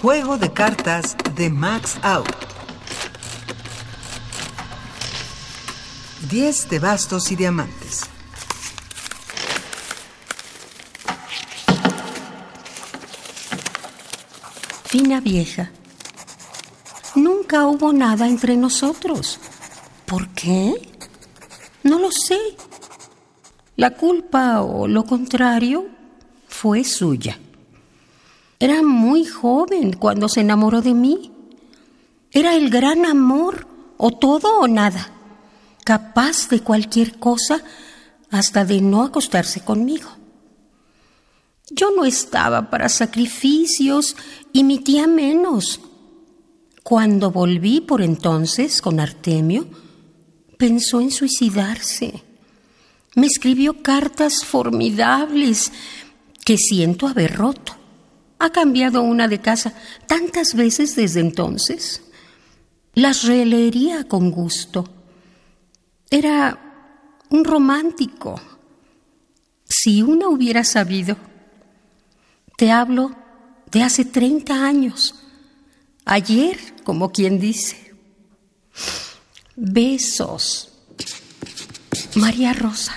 Juego de cartas de Max Out. 10 de bastos y diamantes. Fina vieja. Nunca hubo nada entre nosotros. ¿Por qué? No lo sé. La culpa o lo contrario fue suya. Era muy joven cuando se enamoró de mí. Era el gran amor, o todo o nada, capaz de cualquier cosa hasta de no acostarse conmigo. Yo no estaba para sacrificios y mi tía menos. Cuando volví por entonces con Artemio, pensó en suicidarse. Me escribió cartas formidables que siento haber roto. Ha cambiado una de casa tantas veces desde entonces. Las releería con gusto. Era un romántico. Si una hubiera sabido. Te hablo de hace 30 años. Ayer, como quien dice. Besos. María Rosa.